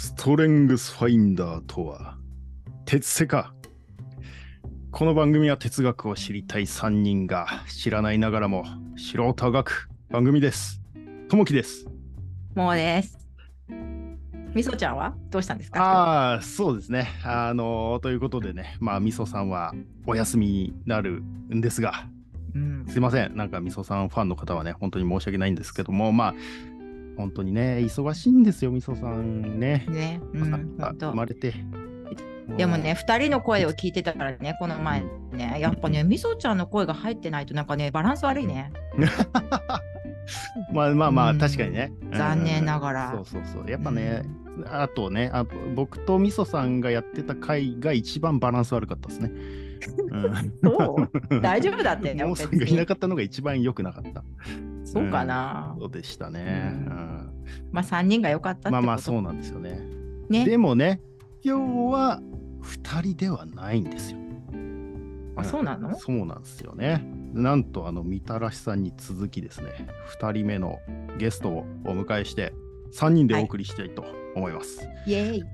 ストレングスファインダーとは、鉄セか。この番組は哲学を知りたい3人が知らないながらも素人がく番組です。ともきです。もうです。みそちゃんは？どうしたんですか？ああ、そうですね。あのということでね、まあ、みそさんはお休みになるんですが、うん、すいません。なんかみそさんファンの方はね、本当に申し訳ないんですけども、まあ、本当にね、忙しいんですよ、みそさんね。ね、うん、生まれて。でもね、2人の声を聞いてたからね、この前ね、やっぱね、みそちゃんの声が入ってないと、なんかね、バランス悪いね。まあまあまあ、うん確かにね。残念ながらうんそうそうそう。やっぱね、あとねあと、僕とみそさんがやってた回が一番バランス悪かったですね。うんそう？大丈夫だってね モーさんがいなかったのが一番良くなかった。そうかな。そうでしたね。うんうんまあ、3人が良かったまあまあ、そうなんですよね。ね。でもね、今日は2人ではないんですよ。あそうなの？そうなんですよね。なんと、あの、みたらしさんに続きですね、2人目のゲストをお迎えして、3人でお送りしたいと思います。イェーイ。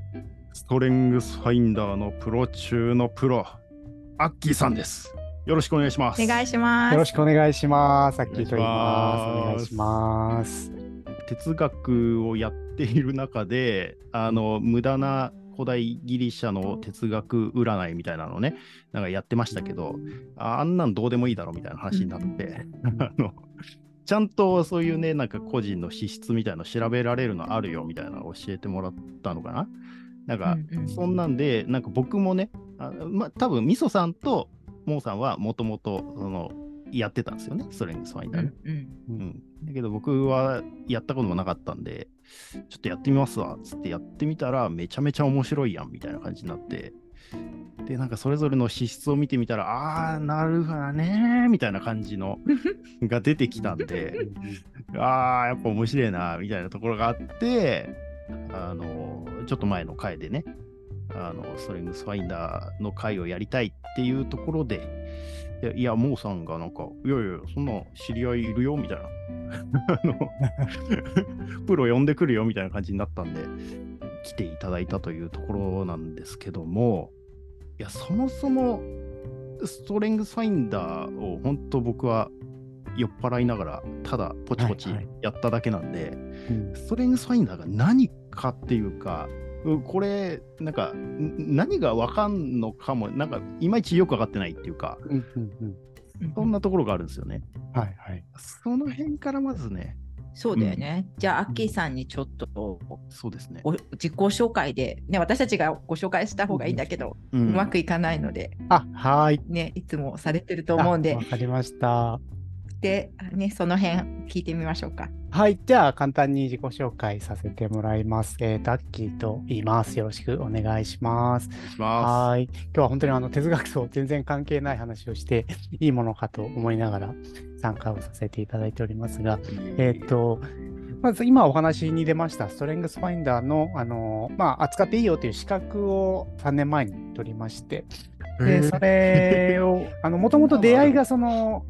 ストレングスファインダーのプロ中のプロ、アッキーさんです。よろしくお願いします。お願いします。よろしくお願いします。さっきと言います。お願いしお願いします。哲学をやっている中で、あの、無駄な古代ギリシャの哲学占いみたいなのね、なんかやってましたけど、ああんなんどうでもいいだろみたいな話になって、あの、ちゃんとそういうね、なんか個人の資質みたいなの調べられるのあるよみたいなのを教えてもらったのかな。なんか、そんなんで、なんか僕もね、あまあ、多分みそさんとモーさんはもともと、その、やってたんですよね、ストレングスファインダーね。うんうんうん。だけど僕はやったこともなかったんで、ちょっとやってみますわ、つってやってみたら、めちゃめちゃ面白いやん、みたいな感じになって、で、なんかそれぞれの資質を見てみたら、あー、なるほどねー、みたいな感じの が出てきたんで、あー、やっぱ面白いな、みたいなところがあって、あの、ちょっと前の回でね、あの、ストレングスファインダーの回をやりたいっていうところで、いや、いやモーさんがなんか、いやいや、そんな知り合いいるよ、みたいな。あの、プロ呼んでくるよ、みたいな感じになったんで、来ていただいたというところなんですけども、いや、そもそも、ストレングスファインダーを本当僕は酔っ払いながら、ただポチポチはいはいやっただけなんで、うんストレングスファインダーが何かっていうか、うこれ、なんか、ん何がわかんのかも、なんか、いまいちよくわかってないっていうか、うんうんうんそんなところがあるんですよね。はいはい。その辺からまずね、そうだよね。じゃあ、アッキーさんにちょっとそうですね。お自己紹介で、ね、私たちがご紹介した方がいいんだけど、ううんまくいかないので、あ、はい。ね、いつもされてると思うんであわ、かりました。で、ね、その辺聞いてみましょうか。はい。じゃあ、簡単に自己紹介させてもらいます。えー、タッキーと言います。よろしくお願いします。はい。今日は本当にあの哲学と全然関係ない話をしていいものかと思いながら参加をさせていただいておりますが、す。えーっと、まず今お話に出ましたストレングスファインダーの、あの、まあ、扱っていいよという資格を3年前に取りまして、で、それを、あの、もともと出会いがその、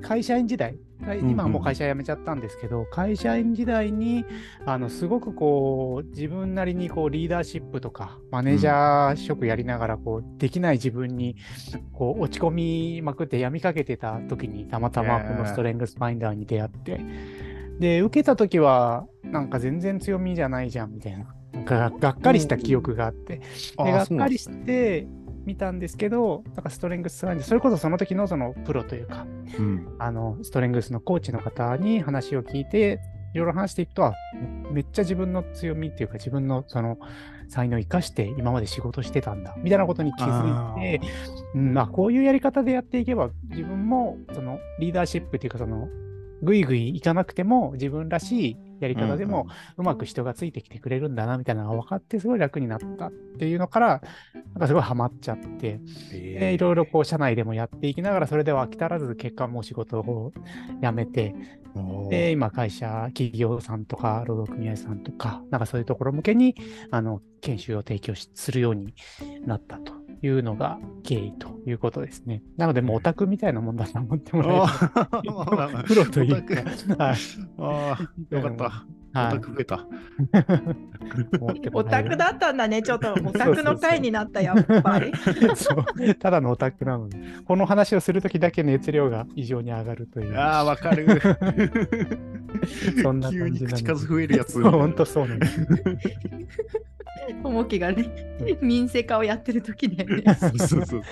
会社員時代、今はもう会社辞めちゃったんですけど、会社員時代に、あの、すごくこう、自分なりにこう、リーダーシップとか、マネージャー職やりながら、こう、できない自分に、こう、落ち込みまくって病みかけてた時に、たまたまこのストレングスファインダーに出会って、で、受けた時は、なんか全然強みじゃないじゃん、みたいな。なんかがっかりした記憶があって、あでがっかりして見たんですけど、なんかストレングスファインダー、それこそその時のそのプロというか、うん。あの、ストレングスのコーチの方に話を聞いて、いろいろ話していくと、あめっちゃ自分の強みっていうか、自分のその才能を生かして今まで仕事してたんだ、みたいなことに気づいて、うん、まあ、こういうやり方でやっていけば、自分もそのリーダーシップっていうか、その、ぐいぐいいかなくても自分らしいやり方でもうまく人がついてきてくれるんだなみたいなのが分かってすごい楽になったっていうのからなんかすごいハマっちゃってでいろいろこう社内でもやっていきながらそれでは飽き足らず結果もう仕事を辞めてで今会社企業さんとか労働組合さんとかなんかそういうところ向けにあの研修を提供しするようになったというのが経緯ということですね。なのでもうオタクみたいなもんだと思ってもらえる プロというか。はいああ、よかった。はいオタク増えた。オタクだったんだね、ちょっとオタクの回になった、やっぱり。そうただのオタクなので、この話をするときだけ熱量が異常に上がるという。ああ、わかる。そんな急に感じなんです口数増えるやつ。本当そうなんです。ともきがね、民生化をやってる時だよね。そうそうそう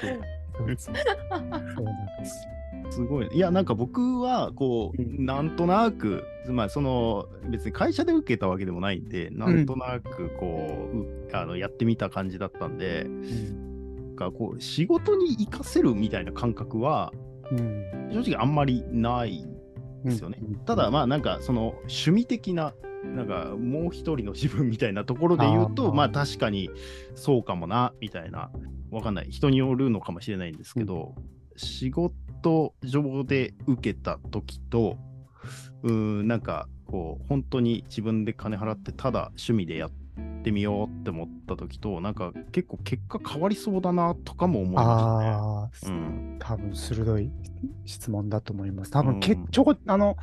す。すごい。いや、なんか僕は、こう、うんなんとなく、まあ、その、別に会社で受けたわけでもないんで、なんとなく、こう、うあのやってみた感じだったんで、なんかこう、仕事に活かせるみたいな感覚は、うん正直あんまりないですよね。ただ、まあ、なんか、その、趣味的な、なんか、もう一人の自分みたいなところで言うと、まあ、確かにそうかもな、みたいな、わかんない。人によるのかもしれないんですけど、仕事上で受けた時と、うーん、なんか、こう、本当に自分で金払って、ただ趣味でやってみようって思った時と、なんか、結構結果変わりそうだな、とかも思いまああ、したね。うん。多分鋭い質問だと思います。多うん分け、ちょこ、あの、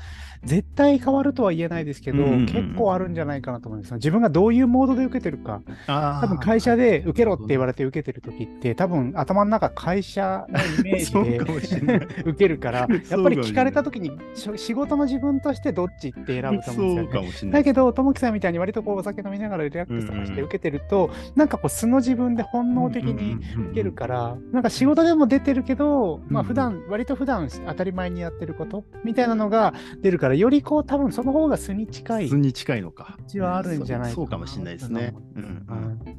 絶対変わるとは言えないですけど、うんうんうん結構あるんじゃないかなと思います。自分がどういうモードで受けてるか。あ多分会社で受けろって言われて受けてる時って、多分頭の中会社のイメージで 受けるから、やっぱり聞かれた時に仕事の自分としてどっちって選ぶと思うんですよね。もしれない。だけど、ともきさんみたいに割とこうお酒飲みながらリラックスとかして受けてると、なんかこう素の自分で本能的に受けるら、から、なんか仕事でも出てるけど、まあうん。普段、割と普段当たり前にやってることみたいなのが出るから、よりこう多分その方が素に近い素に近いのか。ちはあるんじゃないかなそうかもしれないですね。うんうん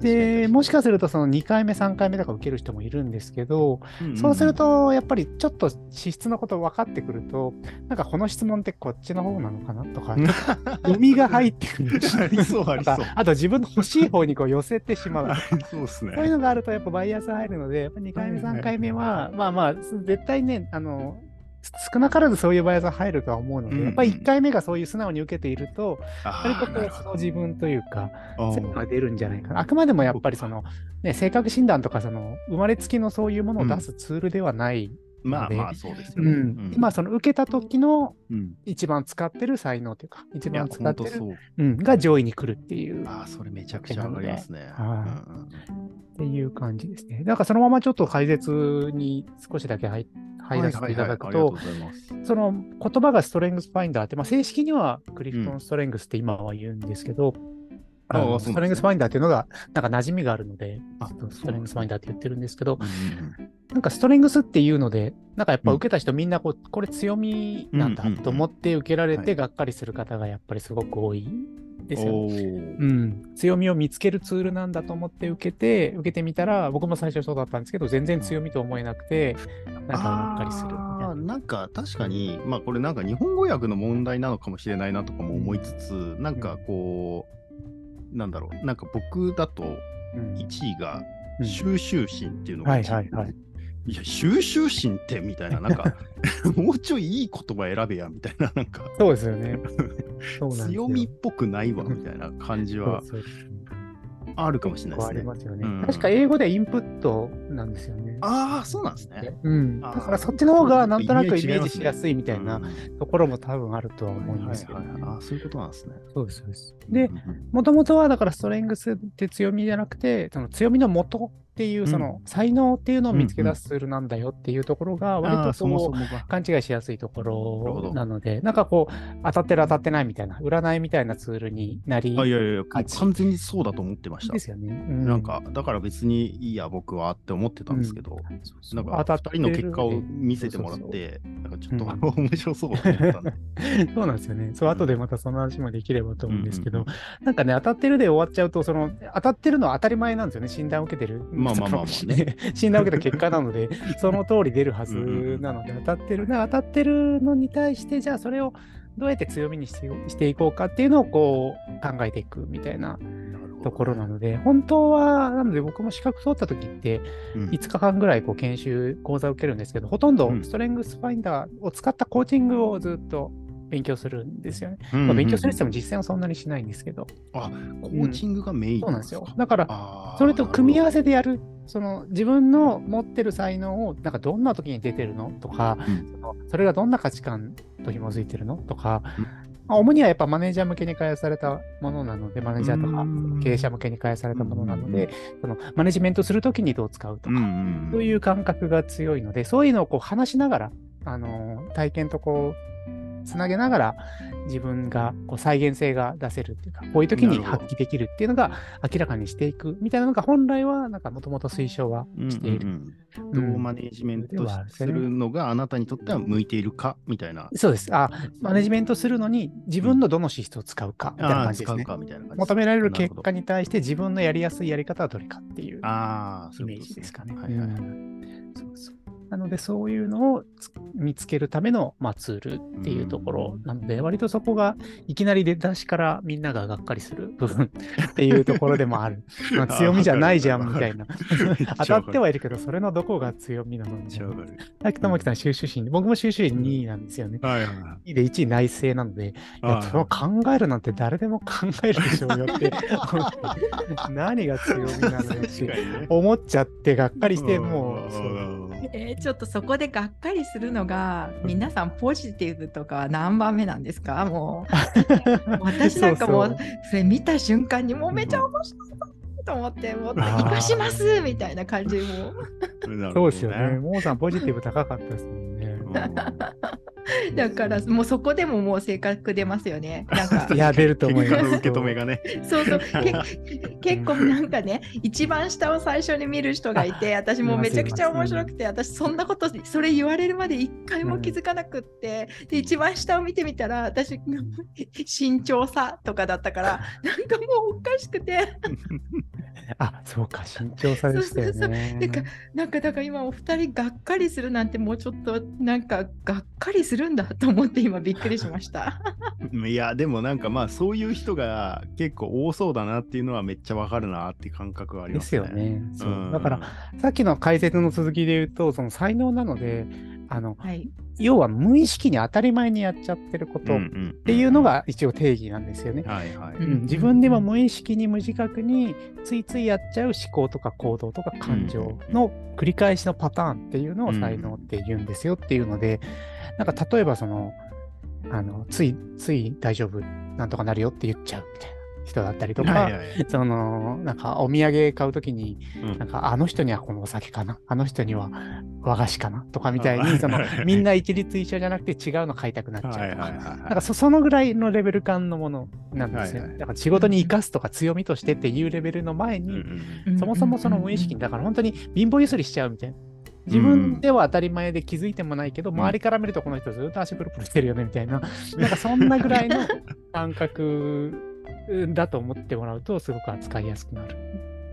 で、もしかするとその2回目、3回目とか受ける人もいるんですけど、うんうんそうする、とやっぱりちょっと資質のこと分かってくると、なんかこの質問ってこっちの方なのかなとか、読みが入ってくる。ありそうありそうあと自分の欲しい方にこう寄せてしまう。そうですね。そういうのがあるとやっぱバイアス入るので、やっぱ2回目、3回目は、まあまあ、絶対ね、あの、少なからずそういうバイアス入るとは思うので、うんやっぱり1回目がそういう素直に受けていると、あ割とこう、その自分というか、どそういうのが出るんじゃないかな。あくまでもやっぱりその、ね、性格診断とか、その、生まれつきのそういうものを出すツールではない。でまあまあ、そうですうよね。ん。まあ、その受けた時のうん、一番使ってる才能というか、一番使ってる、う。うん、が上位に来るっていう。ああ、それめちゃくちゃわかりますね。っていう感じですね。だからそのままちょっと解説に少しだけ入入らせていただくと。その言葉がストレングスファインダーって、まあ、正式にはクリフトンストレングスって今は言うんですけど、あああのストレングスファインダーっていうのがなんか馴染みがあるので、あストレングスファインダーって言ってるんですけど、なんかストレングスっていうので、なんかやっぱ受けた人みんなこう、これ強みなんだと思って受けられはい。てがっかりする方がやっぱりすごく多い。ですようん、強みを見つけるツールなんだと思って受けて、受けてみたら、僕も最初そうだったんですけど、全然強みと思えなくて、なんかがっかりするみたいあーな。なんか確かに、まあこれなんか日本語訳の問題なのかもしれないなとかも思いつつ、なんかこう、なんだろう、なんか僕だとうん。1位がうん。収集心っていうのがはい一位はい。はい。いや、収集心ってみたいな、なんか、もうちょいいい言葉選べやみたいな、なんか、そうですよね。強みっぽくないわみたいな感じはあるかもしれないですありね。ますよねうん。確か英語ではインプットなんですよね。ああ、そうなんですね。うん。だからそっちの方がなんとなくイメージしやすいみたいなところも多分あるとは思うんですけどね。はいはいはいあーそういうことなんですね。そうです、そうです。でもともとはだからストレングスって強みじゃなくて、その強みの元っていう、その才能っていうのを見つけ出すツールなんだよっていうところが、割とそも。勘違いしやすいところどなので、なんかこう、当たってる当たってないみたいな、占いみたいなツールになりあいやいやいや、完全にそうだと思ってましたで。すよね。うなんか、だから別にいいや、僕はって思ってたんですけど、なんか、当た人の結果を見せてもらって、なんかちょっとう面白そうったんで。そうなんですよね。そう、後でまたその話もできればと思うんですけど、なんかね、当たってるで終わっちゃうと、その、当たってるのは当たり前なんですよね。診断を受けてる。まあまあまあまあその診断を受けた結果なので、その通り出るはずなので、当たってる。な当たってるのに対して、じゃあそれをどうやって強みにしてしていこうかっていうのをこう考えていくみたいなところなので、本当は、なので僕も資格取った時って、うん。5日間ぐらいこう研修、講座を受けるんですけど、ほとんどうん。ストレングスファインダーを使ったコーチングをずっと勉強するんですよね。うんうんまあ、勉強するって言っても実践はそんなにしないんですけど、あ、コーチングがメインそうなんですよ。だから、それと組み合わせなでやる、その自分の持ってる才能を、なんかどんな時に出てるのとか、うん。そのそれがどんな価値観と紐づいてるのとか、まあ、主にはやっぱマネージャー向けに開発されたものなので、マネージャーとかうん経営者向けに開発されたものなのうんで、そのマネジメントするときにどう使うとか、んそういう感覚が強いので、そういうのをこう話しながら、あの体験とこう、つなげながら、自分がこう再現性が出せるっていうか、こういう時に発揮できるっていうのが明らかにしていくみたいなのが本来は、なんかもともと推奨はしている。どうマネージメントするのがあなたにとっては向いているかみたいな。そうです。あ、マネジメントするのに自分のどの資質を使うかみたいな感じですね。求められる結な果に対して自分のやりやすいやり方はどれかっていうイメージですかね。はいはいはいうんそうそうなので、そういうのをつ見つけるための、まあ、ツールっていうところ。なので、割とそこがいきなり出だしからみんなががっかりする部分っていうところでもある。まあ、強みじゃないじゃんみたいな。当たってはいるけど、それのどこが強みなのみ。さっき玉木さん収集心で、僕も収集心2位なんですよね。はいはいはい。2位で1位内政なので、いや、それを考えるなんて誰でも考えるでしょうよって、何が強みなのよって思っちゃってがっかりして、もう、そうえーちょっとそこでがっかりするのが皆さんポジティブとかは何番目なんですか？もう私なんかもうそれ見た瞬間にもうめちゃ面白いと思ってもう生かしますみたいな感じも そうですよね。。モーさん、ポジティブ高かったですね。だからもうそこでももう性格出ますよね。なんか。いや、出ると思います。受け止めがね。そうそう。け結構なんかね一番下を最初に見る人がいて私もうめちゃくちゃ面白くて私そんなことそれ言われるまで一回も気づかなくって、で一番下を見てみたら私身長差とかだったからなんかもうおかしくてあ、そうか、慎重さでしたよそうそうね。なんかなんかだから今お二人がっかりするなんてもうちょっとなんかがっかりするんだと思って今びっくりしました。いや、でもなんかまあそういう人が結構多そうだなっていうのはめっちゃわかるなっていう感覚はありでますすね。よね。そううんだから、さっきの解説の続きで言うと、その才能なので、あの、はい、要は無意識に当たり前にやっちゃってることっんていうの、が一応定義なんですよね。自分でも無意識に無自覚についついやっちゃう思考とか行動とか感情の繰り返しのパターンっていうのを才能って言うんですよっていうので、なんか例えばその、あの、つい、つい大丈夫、なんとかなるよって言っちゃうみたいな人だったりとか、はいはい。その、なんかお土産買うときに、うん。なんかあの人にはこのお酒かな、あの人には和菓子かなとかみたいあに、そのみんな一律一緒じゃなくて違うの買いたくなっちゃうとか。はいはいはいはい。なんかそそのぐらいのレベル感のものなんですよ。はいはい。だから仕事に生かすとか強みとしてっていうレベルの前に、うんうんそもそもその無意識に、だから本当に貧乏ゆすりしちゃうみたいな。自分では当たり前で気づいてもないけど、ん。周りから見るとこの人ずっと足プルプルしてるよねみたいな、なんかそんなぐらいの 感覚だと思ってもらうと、すごく扱いやすくなる。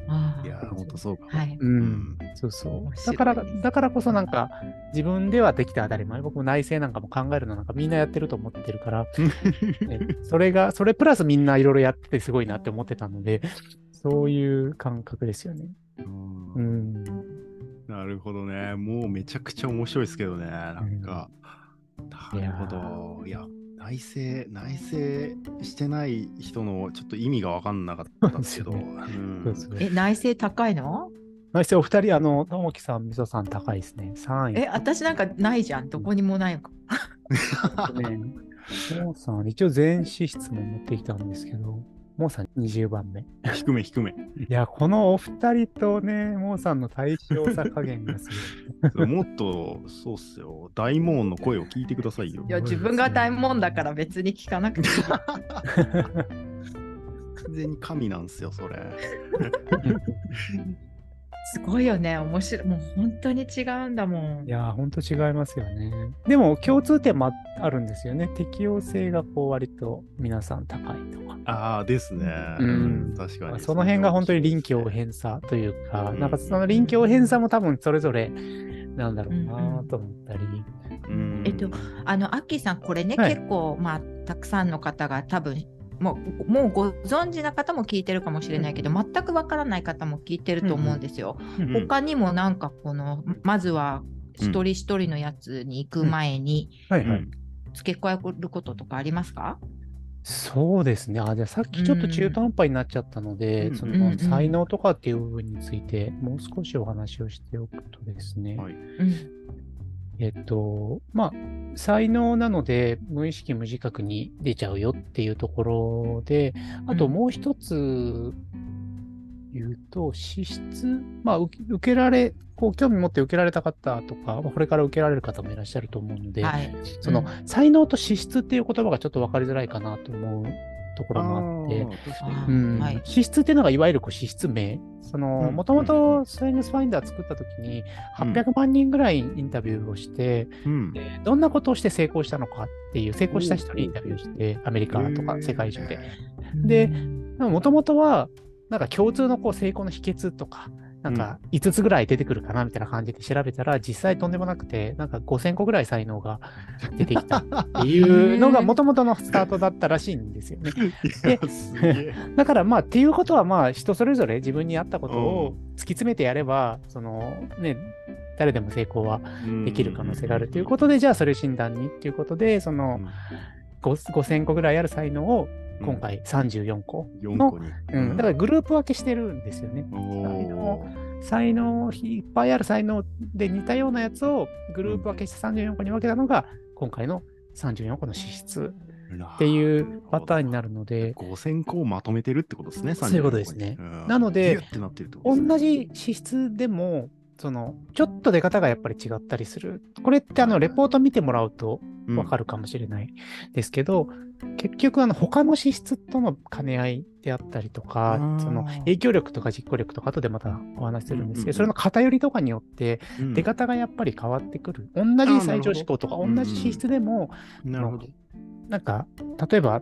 あいや、ほんとそうかも。はい。ううんん。そうそうだから、だからこそなんか、自分ではできて当たり前。僕も内政なんかも考えるのなんかみんなやってると思ってるから、ねそれが、それプラスみんないろいろやっててすごいなって思ってたので、そういう感覚ですよね。うんうん。なるほどね。もうめちゃくちゃ面白いですけどね。なんか、うんなるほど。いや、内政、内政してない人のちょっと意味が分かんなかったんですけど。え、内政高いの？内政お二人、あの、ともきさん、みそさん高いですね。3位。え、私なんかないじゃん。どこにもないのか。ね。もうさん、一応全資質も持ってきたんですけど、もうさん20番目。い低め低め。や、このお二人とね、もうさんの対象差加減がすごい。もっと、そうっすよ。大門の声を聞いてくださいよい。や、自分が大門だから別に聞かなくていい。完全に神なんですよ、それ。すごいよね。面白い。もう本当に違うんだもん。いやー、ほんと違いますよね。でも、共通点もああるんですよね。適応性がこう割と皆さん高いとか。ああ、ですね。うん確かに。その辺が本当に臨機応変さというか、うんなんかその臨機応変さも多分それぞれなんだろうなと思ったり。うんえっとあの、アッキーさん、これね、はい結構、まあ、たくさんの方が多分、もうもうご存知な方も聞いてるかもしれないけど、全くわからない方も聞いてると思うんですよ。うん他にもなんかこの、まずは一人一人のやつに行く前にはいはい。うん。付け加えることとかありますか、そうですね。あ、じゃあさっきちょっと中途半端になっちゃったので、うん。そうんうんの才能とかっていう部分についてもう少しお話をしておくとですね。はい。うんえっと、まあ、才能なので無意識無自覚に出ちゃうよっていうところで、あともう一つ言うと、資質、まあ受けられ、こう興味持って受けられた方とか、まあこれから受けられる方もいらっしゃると思うので、はい。そのうん才能と資質っていう言葉がちょっと分かりづらいかなと思うところもあって、あー確かに。あーうん。はい。資質っていうのがいわゆるこう資質名。もともとサイエンスファインダー作った時にうん。800万人ぐらいインタビューをして、うん。でどんなことをして成功したのかっていう、成功した人にインタビューして、アメリカとか世界中で。でもともとは、なんか共通のこう成功の秘訣とか、なんか5つぐらい出てくるかなみたいな感じで調べたら、実際とんでもなくて、なんか5000個ぐらい才能が 出てきた。っていうのがもともとのスタートだったらしいんですよね。だからまあっていうことはまあ人それぞれ自分に合ったことを突き詰めてやれば、そのね、誰でも成功はできる可能性があるということで、じゃあそれ診断にっていうことで、その5 5000個ぐらいある才能を今回34個。4個に。うん、だからグループ分けしてるんですよね。才能、いっぱいある才能で似たようなやつをグループ分けして34個に分けたのが、今回の34個の資質っていうパターンになるので、5000個をまとめてるってことですね、そういうことですね。34個に。うん。なので同じ資質でも、そのちょっと出方がやっぱり違ったりする。これってあのレポート見てもらうとわかるかもしれないですけど、結局あの他の資質との兼ね合いであったりとかその影響力とか実行力とか後でまたお話しするんですけど、うんうんうんそれの偏りとかによってうん出方がやっぱり変わってくる。同なるほどじ最上思考とかうんうん同じ資質でも、なるほど。なんか例えば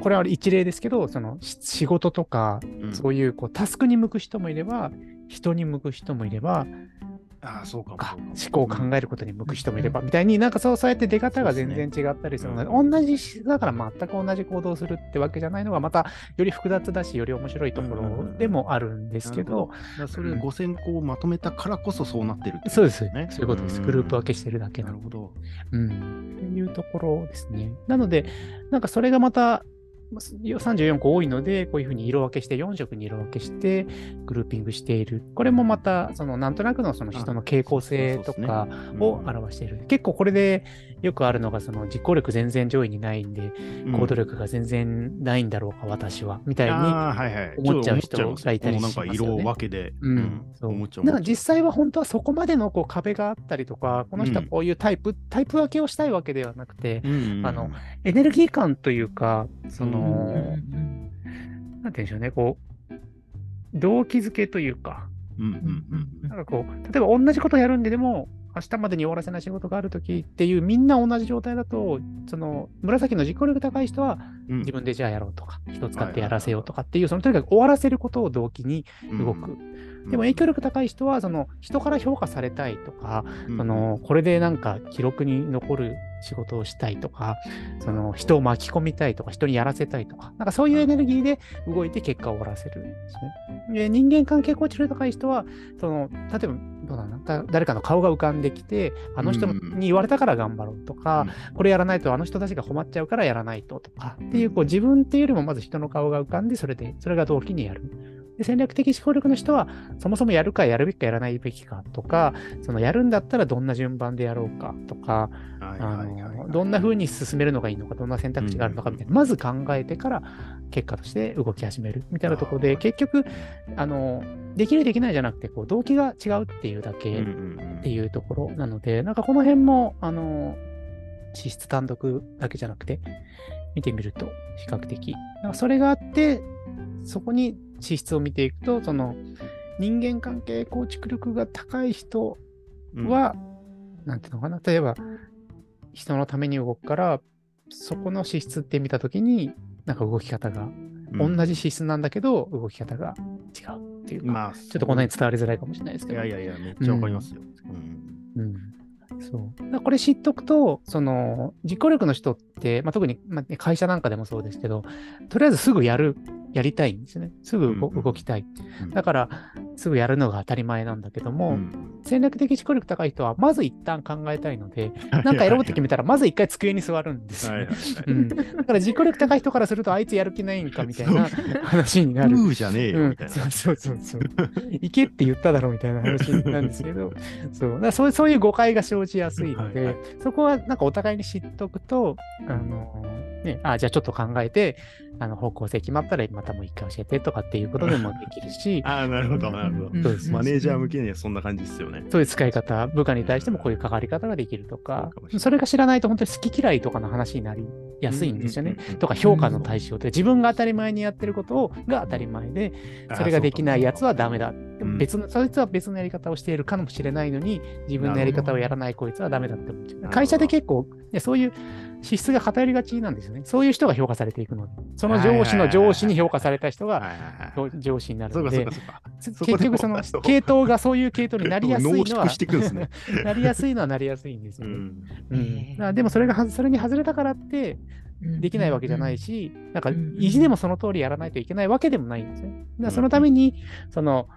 これは一例ですけど、そのし仕事とかうんそういうこうタスクに向く人もいれば、人に向く人もいれば、ああ、そうか思考を考えることに向く人もいれば、みたいになんかそうそうやって出方が全然違ったりするので、そう同じしだから全く同じ行動をするってわけじゃないのがまたより複雑だし、より面白いところでもあるんですけど、それ5000個をまとめたからこそそうなってるってそうですね。そういうことです。グループ分けしてるだけなので。なるほど。うん。っていうところですね。なので、なんかそれがまた、34個多いので、こういうふうに色分けして、4色に色分けして、グルーピングしている。これもまた、そのなんとなくのその人の傾向性とかを表している。結構これでよくあるのが、その実行力全然上位にないんで、行動力が全然ないんだろうか、私は。みたいに。思っちゃう人がいたりもうなんかしますよね。色分けで、うん、そう。思っちゃう。だから実際は本当はそこまでのこう壁があったりとか、この人はこういうタイプ、タイプ分けをしたいわけではなくて、うんあの、エネルギー感というか、その、うんうんなんて言うんでしょうね、こう、動機づけというか、うんうん。なんかこう、例えば同じことやるんででも、明日までに終わらせない仕事があるときっていう、みんな同じ状態だと、その、紫の実行力高い人は、うん。自分でじゃあやろうとか、人使ってやらせようとかっていう、そのとにかく終わらせることを動機に動く。でも影響力高い人は、その人から評価されたいとか、うん。そのこれでなんか記録に残る仕事をしたいとか、その人を巻き込みたいとか、人にやらせたいとか、なんかそういうエネルギーで動いて結果を終わらせるんですね。で人間関係構築力高い人は、その例えばどうだな。だ誰かの顔が浮かんできて、あの人うん。に言われたから頑張ろうとか、これやらないとあの人たちが困っちゃうからやらないととかっていうこう自分っていうよりもまず人の顔が浮かんでそれでそれが動機にやる。で戦略的思考力の人はそもそもやるかやるべきかやらないべきかとかそのやるんだったらどんな順番でやろうかとかどんな風に進めるのがいいのかどんな選択肢があるのかみたいな。まず考えてから結果として動き始めるみたいなところで結局あのできるできないじゃなくてこう動機が違うっていうだけうんうんうん。っていうところなので、なんかこの辺も、あの、資質単独だけじゃなくて、見てみると比較的。それがあって、そこに資質を見ていくと、その人間関係構築力が高い人は、なんていうのかな、例えば人のために動くから、そこの資質って見たときに、なんか動き方が、うん同じ資質なんだけど、動き方が違うっていうか、まあ、ちょっとこの辺伝わりづらいかもしれないですけど。いやいやいや、めっちゃわかりますよ。うんうん、そう。だこれ知っとくと、その、実行力の人って、まあ、特に、まあ、会社なんかでもそうですけど、とりあえずすぐやる、やりたいんですよね。すぐ動きたい。うん。だから、すぐやるのが当たり前なんだけども、うん。戦略的思考力高い人は、まず一旦考えたいので、なんかやろうって決めたら、まず一回机に座るんですよ。だから自己力高い人からすると、あいつやる気ないんかみたいな話になる。うーじゃねえよ、うん。みたいな。そうそうそう。そう。行けって言っただろうみたいな話なんですけど、そう。だそうそういう誤解が生じやすいので、はいはい。そこはなんかお互いに知っとくと、あのね、あじゃあちょっと考えて、あの方向性決まったらまたもう一回教えてとかっていうことでもできるし、ああ、なるほど、なるほど。うんそうですマネージャー向けにはそんな感じですよね。そういう使い方、部下に対してもこういう関わり方ができるとかそれが知らないと本当に好き嫌いとかの話になりやすいんですよね。とか評価の対象で自分が当たり前にやってることをが当たり前で、それができないやつはダメだ。でも別の、そいつは別のやり方をしているかもしれないのに、自分のやり方をやらないこいつはダメだって思っちゃう。会社で結構、ね、そういう資質が偏りがちなんですよね。そういう人が評価されていくので、その上司の上司に評価された人が。上司になるので結局その系統がそういう系統になりやすいのは濃縮、していくんですね。なりやすいのはなりやすいんですよね。うん。うんでもそれがはそれに外れたからってできないわけじゃないし、なんかうん意地でもその通りやらないといけないわけでもないんですね。だからそのために、その、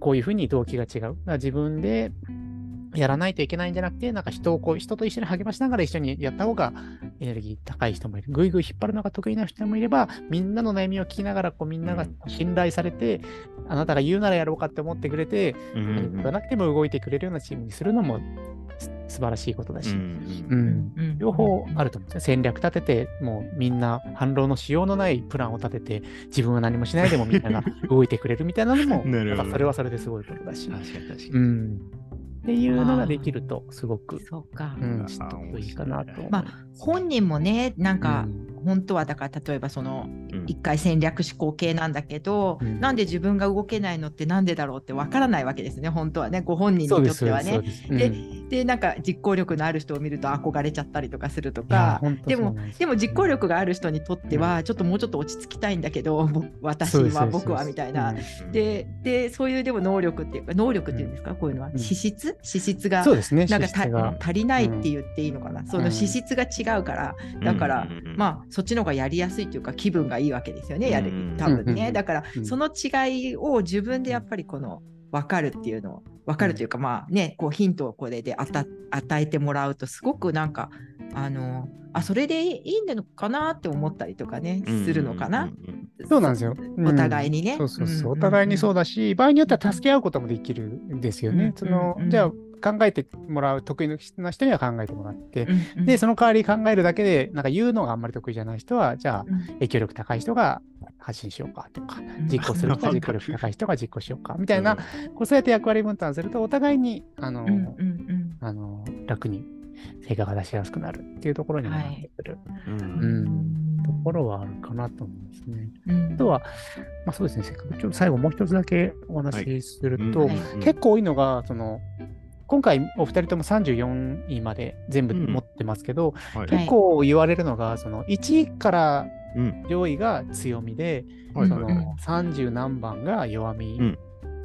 こういうふうに動機が違う。自分でやらないといけないんじゃなくて、なんか人をこう、人と一緒に励ましながら一緒にやった方がエネルギー高い人もいる。ぐいぐい引っ張るのが得意な人もいれば、みんなの悩みを聞きながら、こうみんなが信頼されて、あなたが言うならやろうかって思ってくれて、言わなくても動いてくれるようなチームにするのもす素晴らしいことだし、うんうんうん両方あると思うんですね。戦略立てて、もうみんな反論のしようのないプランを立てて、自分は何もしないでもみんなが動いてくれるみたいなのも、なるほどんかそれはそれですごいことだし、確かに確かに。うん。っていうのができると、すごく、そうか。うん、知っとくといいかなと。まあ本人もね、なんか、うん本当はだから例えばそのうん。一回戦略思考系なんだけど、うん。なんで自分が動けないのってなんでだろうってわからないわけですね。本当はねご本人にとってはね。でうん。でなんか実行力のある人を見ると憧れちゃったりとかするとかでもでも実行力がある人にとってはちょっともうちょっと落ち着きたいんだけどぼ私は僕はみたいな。。うん。ででそういうでも能力っていうか能力っていうんですか、こういうのは。うん。資質？資質がそうですね、なんか足りないって言っていいのかな、その資質が違うから、だから、まあそっちの方がやりやすいというか気分がいいわけですよね、やるうん多分ね、うんうんだからうんその違いを自分でやっぱりこの分かるっていうのを分かるというか、まあねこうヒントをこれで与与えてもらうとすごくなんかあのあそれでいいのかなって思ったりとかね、するのかな。そうなんですよ。お互いにね。そうそうそう。おんんん互いにそうだし、場合によっては助け合うこともできるんですようんね。そのじゃあ考えてもらう得意な人には考えてもらって、うんうん。で、その代わり考えるだけで、なんか言うのがあんまり得意じゃない人は、じゃあうん。影響力高い人が発信しようかとか、うん。実行する人は実行力高い人が実行しようか みたいな、こうそうやって役割分担すると、お互いに、あの、うんうんうん。あの楽に成果が出しやすくなるっていうところにもなってくる、うん。ところはあるかなと思うんですね。うん。あとは、まあそうですね、せっかくちょっと最後もう一つだけお話しすると、はい。結構多いのが、その、今回お二人とも34位まで全部持ってますけど、構はい。結構言われるのが、その1位からうん。上位が強みで、そはいはいはい。の30何番が弱み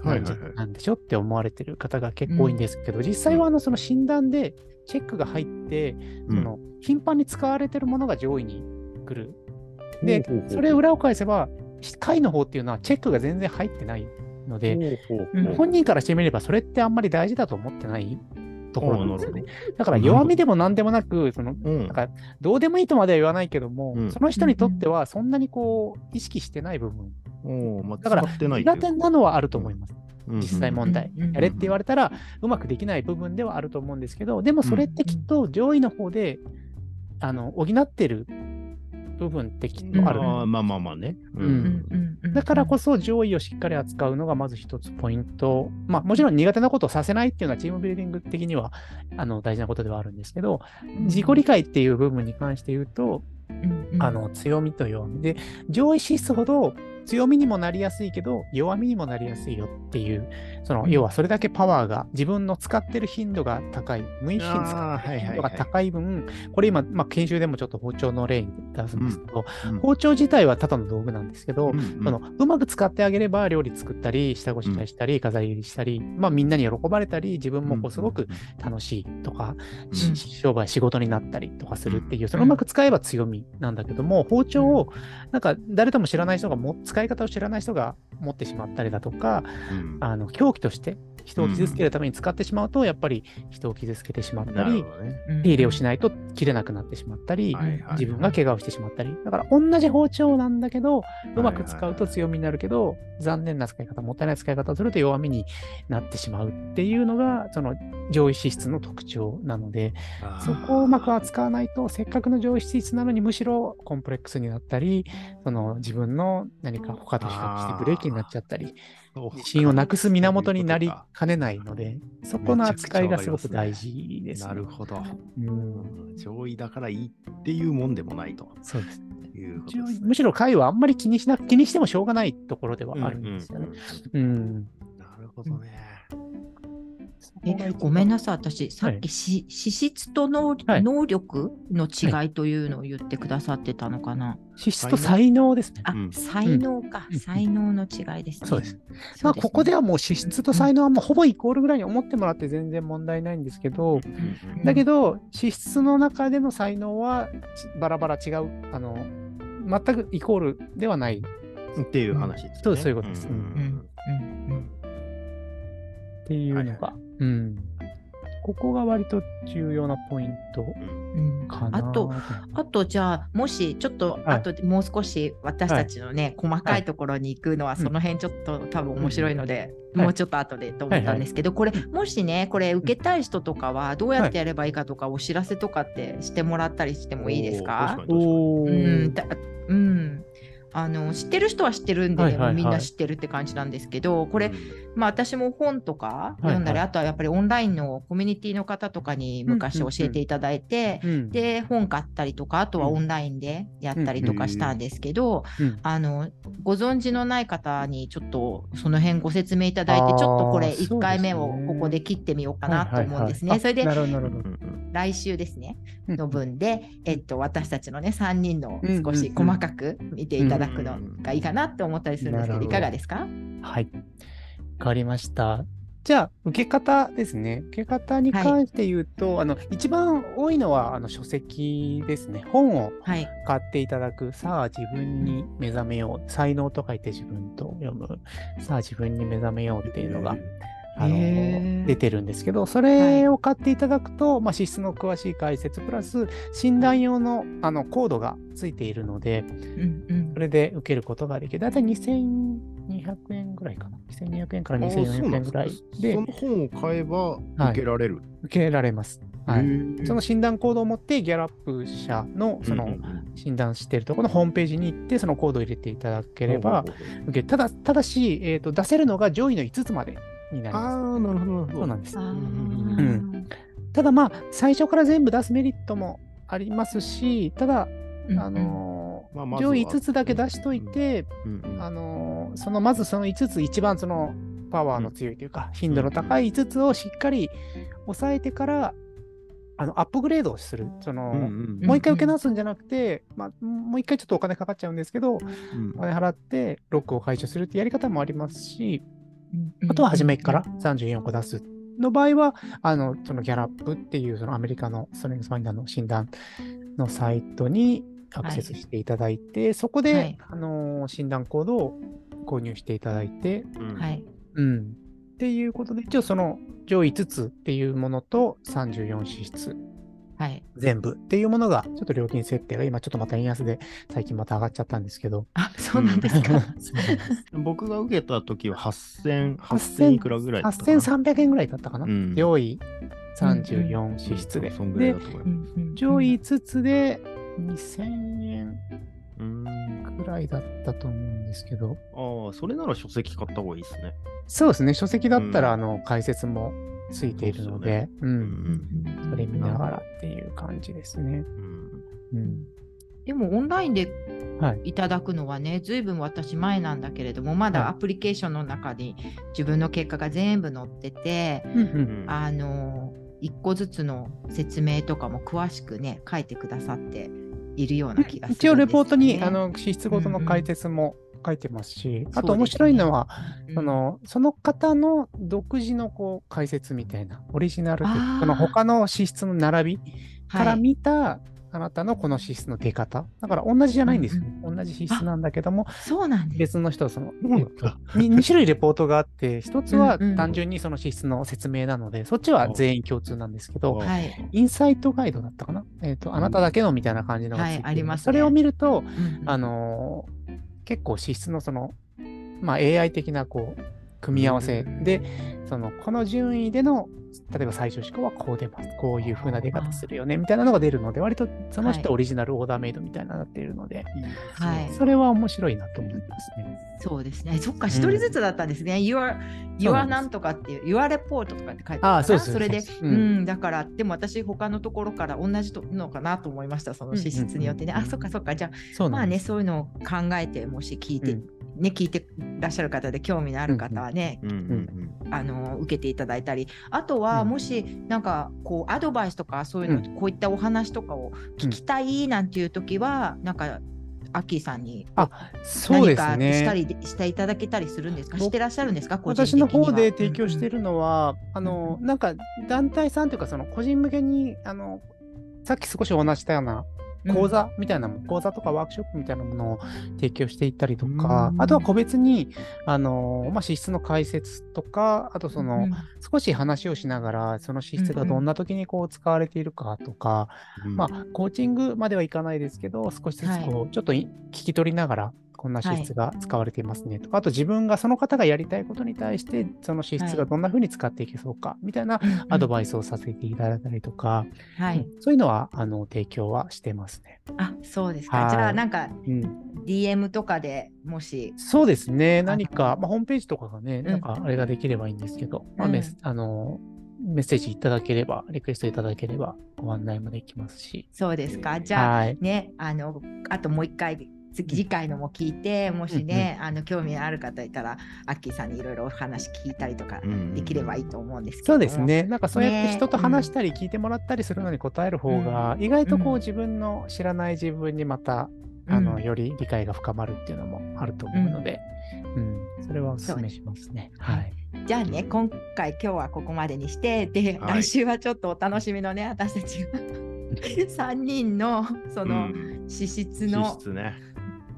ないんでしょって思われてる方が結構多いんですけど、実際はあのその診断でチェックが入って、その頻繁に使われてるものが上位に来る。でそれ裏を返せば、下位の方っていうのはチェックが全然入ってないので、本人からしてみればそれってあんまり大事だと思ってないところなんですよね。あ。だから弱みでも何でもなく、そのうんなんかどうでもいいとまでは言わないけども、うん。その人にとってはそんなにこう意識してない部分、だから使ってない苦手なのはあると思います。うん。実際問題。やれって言われたらうまくできない部分ではあると思うんですけど、でもそれってきっと上位の方で、あの補ってる部分ってきっとある。まあまあまあまあね。ううんうんうんだからこそ上位をしっかり扱うのがまず一つポイント。まあもちろん苦手なことをさせないっていうのはチームビルディング的にはあの大事なことではあるんですけど、自己理解っていう部分に関して言うと、うんうんあの強みと弱みで、上位資質ほど強みにもなりやすいけど、弱みにもなりやすいよっていう、そのうん。要はそれだけパワーが自分の使ってる頻度が高い、無意識に使ってる頻度がはいはいはい。高い分、これ今、まあ、研修でもちょっと包丁の例に出すんですけど、うん。包丁自体はただの道具なんですけど、うんうん。そのうまく使ってあげれば料理作ったり、下ごしらえしたり、飾りしたり、まあみんなに喜ばれたり、自分もこうすごく楽しいとか、しうん。商売、仕事になったりとかするっていう、ん。そのうまく使えば強みなんだけども、包丁をなんか誰とも知らない人がも使使い方を知らない人が持ってしまったりだとか、うん。あの狂気として人を傷つけるために使ってしまうと、やっぱり人を傷つけてしまったり。手入れをしないと切れなくなってしまったり、自分が怪我をしてしまったり。だから同じ包丁なんだけど、うまく使うと強みになるけど、残念な使い方、もったいない使い方をすると弱みになってしまうっていうのが、その上位資質の特徴なので、そこをうまく扱わないと、せっかくの上位資質なのにむしろコンプレックスになったり、その自分の何か他と比較してブレーキになっちゃったり、自信をなくす源になりかねないので、そこの扱いがすごく大事です、とかなるほど。うんうん上位だからいいっていうもんでもないとそうです。いうことですね。むしろ回はあんまり気にしな気にしてもしょうがないところではあるんですよね。うんうんうんうん。なるほどね。えごめんななさい、私、さっきし、資質と能,、はい。能力の違いというのを言ってくださってたのかな。資質と才能ですね。あ、うん。才能か、うん。才能の違いですね。そうです。そうですね。まあ、ここではもう資質と才能はもうほぼイコールぐらいに思ってもらって全然問題ないんですけど、うん。だけど、資質の中での才能はちバラバラ違う、あの、全くイコールではない。っていう話ですね。そうそういうことです。んうんうん。っていうのが、うん。ここが割と重要なポイントうん。うんかな。あと、あとじゃあもしちょっとはい。後でもう少し私たちのね、細かいところに行くのはうんその辺ちょっと多分面白いので、うんもうちょっと後でと思ったんですけど、これもしねこれ受けたい人とかはどうやってやればいいかとかお知らせとかってしてもらったりしてもいいですか？うーん。だうんあの知ってる人は知ってるんで、はいはいはい。みんな知ってるって感じなんですけどこれ、まあ、私も本とかいはい。読んだり、あとはやっぱりオンラインのコミュニティの方とかに昔教えていただいて、うん、で本買ったりとかあとはオンラインでやったりとかしたんですけど、うんあのご存知のない方にちょっとその辺ご説明いただいてちょっとこれそうですね。1回目をここで切ってみようかなと思うんですね。はい。それで来週ですねうんの分で、えっと、私たちのね3人のうんうんうん。少し細かく見ていただくのがいいかなと思ったりするんですけど、どいかがですか？はい。わかりました。じゃあ、受け方ですね。受け方に関して言うと、あの、一番多いのは、あの、書籍ですね。本をはい。買っていただく。さあ、自分に目覚めよう。才能と書いて自分と読む。さあ、自分に目覚めようっていうのが、あの出てるんですけど、それを買っていただくと、まあ、資質の詳しい解説、プラス診断用のあのコードがついているので、うんうんそれで受けることができる。だいたい2200円ぐらいかな。2200円から2400円ぐらいでその本を買えば受けられる。受けられます。はい。その診断コードを持って、ギャラップ社のその診断しているところのホームページに行って、そのコードを入れていただければ受けただ、ただし、えーと、出せるのが上位の5つまでになります。ああ、なるほど。そうなんです。うん。ただまあ、最初から全部出すメリットもありますし、ただ、うん。あのーまあ上位5つだけ出しといて、うんうんあのーそのまずその5つ、一番そのパワーの強いというか、頻度の高い5つをしっかり抑えてから、あのアップグレードをする。その、うんうんもう一回受け直すんじゃなくて、まあ、もう一回ちょっとお金かかっちゃうんですけど、うん。お金払ってロックを解除するってやり方もありますし、うんあとは初めから34個出すの場合は、あの、そのギャラップっていうそのアメリカのストレングスファインダーの診断のサイトにアクセスしていただいて、そこで、はい。あのー診断コードを購入していただいて、うん。はい。うん。っていうことで、一応その上位5つっていうものと34資質はい。全部っていうものが、ちょっと料金設定が今ちょっとまた円安で最近また上がっちゃったんですけど。あ、そうなんですか？僕が受けた時は8000、8000いくらぐらいだったかな？8300円ぐらいだったかな、うん上位34資質で。そんぐらいでだと思いうんます。うん上位5つで2000円うんくらいだったと思うんですけど、ああ、それなら書籍買った方がいいですね。そうですね、書籍だったら、うんあの解説もついているので、ううん。ん、それ見ながらっていう感じですね。うん。うん、でもオンラインではいいただくのはね、ずい。ぶん私前なんだけれども、まだはい。アプリケーションの中に自分の結果が全部載ってて、あの、一個ずつの説明とかも詳しくね、書いてくださっているような気がするんですよね、一応レポートに、あの資質ごとの解説も書いてますし、あと面白いのは、うん、そのその方の独自のこう解説みたいな、オリジナルでその他の資質の並びから見た、あなたのこの資質の出方。だから同じじゃないんですよ、ね同じ資質なんだけども、そうなんです。別の人はその、うんえっと、2, 種類レポートがあって、一つはうんうん。単純にその資質の説明なので、そっちは全員共通なんですけど、はい。インサイトガイドだったかな？えっ、と、あなただけのみたいな感じのがついてるはいありますね。それを見ると、うん。あのー結構資質のその、まあ、AI 的なこう組み合わせ。で、そのこの順位での例えば最初思考はこう出ますこういう風な出方するよねみたいなのが出るので割とその人はい。オリジナルオーダーメイドみたいになっているので、はい。それは面白いなと思いますね。そうですね。そっか、一人ずつだったんですね。Your, Your なんとかっていう、Your Report とかって書いてあ。そうですそれで、そうん。ん、だから、でも私、他のところから同じのかなと思いました、その資質によってね。あ、そっかそっか。じゃあ、まあね、そういうのを考えて、もし聞いて、うんね、聞いてらっしゃる方で興味のある方はね、うんうんあの受けていただいたり。あとはうん。もしなんかこうアドバイスとかそういうの、こういったお話とかを聞きたいなんていう時は、なんかアッキーさんにあそうです何かしたね。りでしていただけたりするんですか？僕してらっしゃるんですか？個人私の的には。方で提供している、るのは、あの、なんか団体さんというか、その個人向けに、あの、さっき少しお話ししたような講座みたいなもの、講座とかワークショップみたいなものを提供していったりとかう、ん。あとは個別に、あの、まあ、資質の解説とか、あとその、少し話をしながら、その資質がどんな時にこう使われているかとか、うん。まあ、コーチングまではいかないですけど、少しずつこう、ちょっとい聞き取りながら、こんな資質が使われていますね。とか、あと自分がその方がやりたいことに対して、その資質がどんな風に使っていけそうか、みたいなアドバイスをさせていただいたりとか、はい、そういうのはあの提供はしてますね。あそうですか、はい。じゃあなんかうん、DM とかでもし。そうですね、何か、まあ、ホームページとかがね、ん。なんかあれができればいいんですけど、まあうん。メスあのメッセージいただければ、リクエストいただければ、ご案内もできますし。そうですか。じゃあはい。ねあのあともう一回次次回のも聞いてもしね、あの興味のある方いたらアッキーさんにいろいろお話聞いたりとかうん。できればいいと思うんですけども。そうですね。なんかそうやってね。人と話したり聞いてもらったりするのに答える方が、意外とこう自分の知らない自分にまた、あの、うんより理解が深まるっていうのもあると思うので、うん、それはお勧めしますね。はい。じゃあね今回今日はここまでにしてで、はい。来週はちょっとお楽しみのね私たちが3 人のそのうん。資質資の質ね。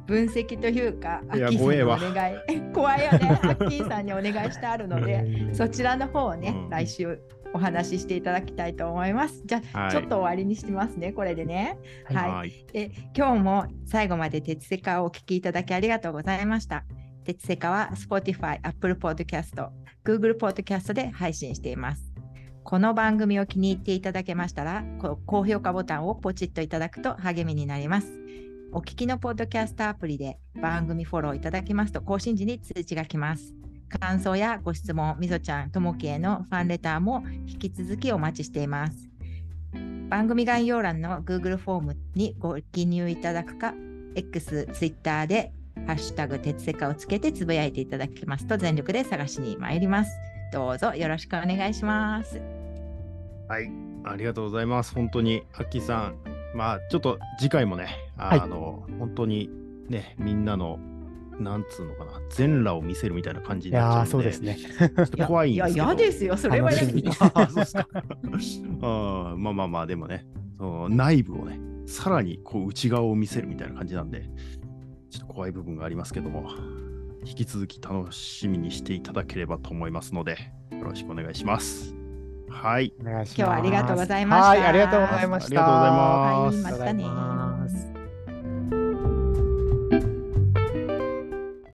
分析というか、アッキーさんにお怖願い 怖いよね アッキーさんにお願いしてあるのでそちらの方をね、うん来週お話ししていただきたいと思います。じゃあ、はいちょっと終わりにしてますね、これでね。はい。はい。で今日も最後まで鉄セカをお聞きいただきありがとうございました。鉄セカは Spotify、Apple Podcast、Google Podcast で配信しています。この番組を気に入っていただけましたら、こ高評価ボタンをポチッといただくと励みになります。お聞きのポッドキャストアプリで番組フォローいただきますと更新時に通知が来ます。感想やご質問、みぞちゃん、ともきへのファンレターも引き続きお待ちしています。番組概要欄の Google フォームにご記入いただくか、X、Twitter でハッシュタグ鉄セカをつけてつぶやいていただきますと全力で探しに参ります。どうぞよろしくお願いします。はい。ありがとうございます。本当に、アッキーさん。まあ、ちょっと次回もね、あはいの、本当にね、みんなの、なんつうのかな、全裸を見せるみたいな感じいになっちゃうんで、やーそうですね。ちょっと怖いんですけど。いや、嫌ですよ。それは嫌です。あーそうですか。あ ーまあまあまあ、でもね、その内部をね、さらにこう内側を見せるみたいな感じなんで、ちょっと怖い部分がありますけども、引き続き楽しみにしていただければと思いますので、よろしくお願いします。はい。お願いします。今日はありがとうございましたはい、ありがとうございました。ありがとうございますはい、またね。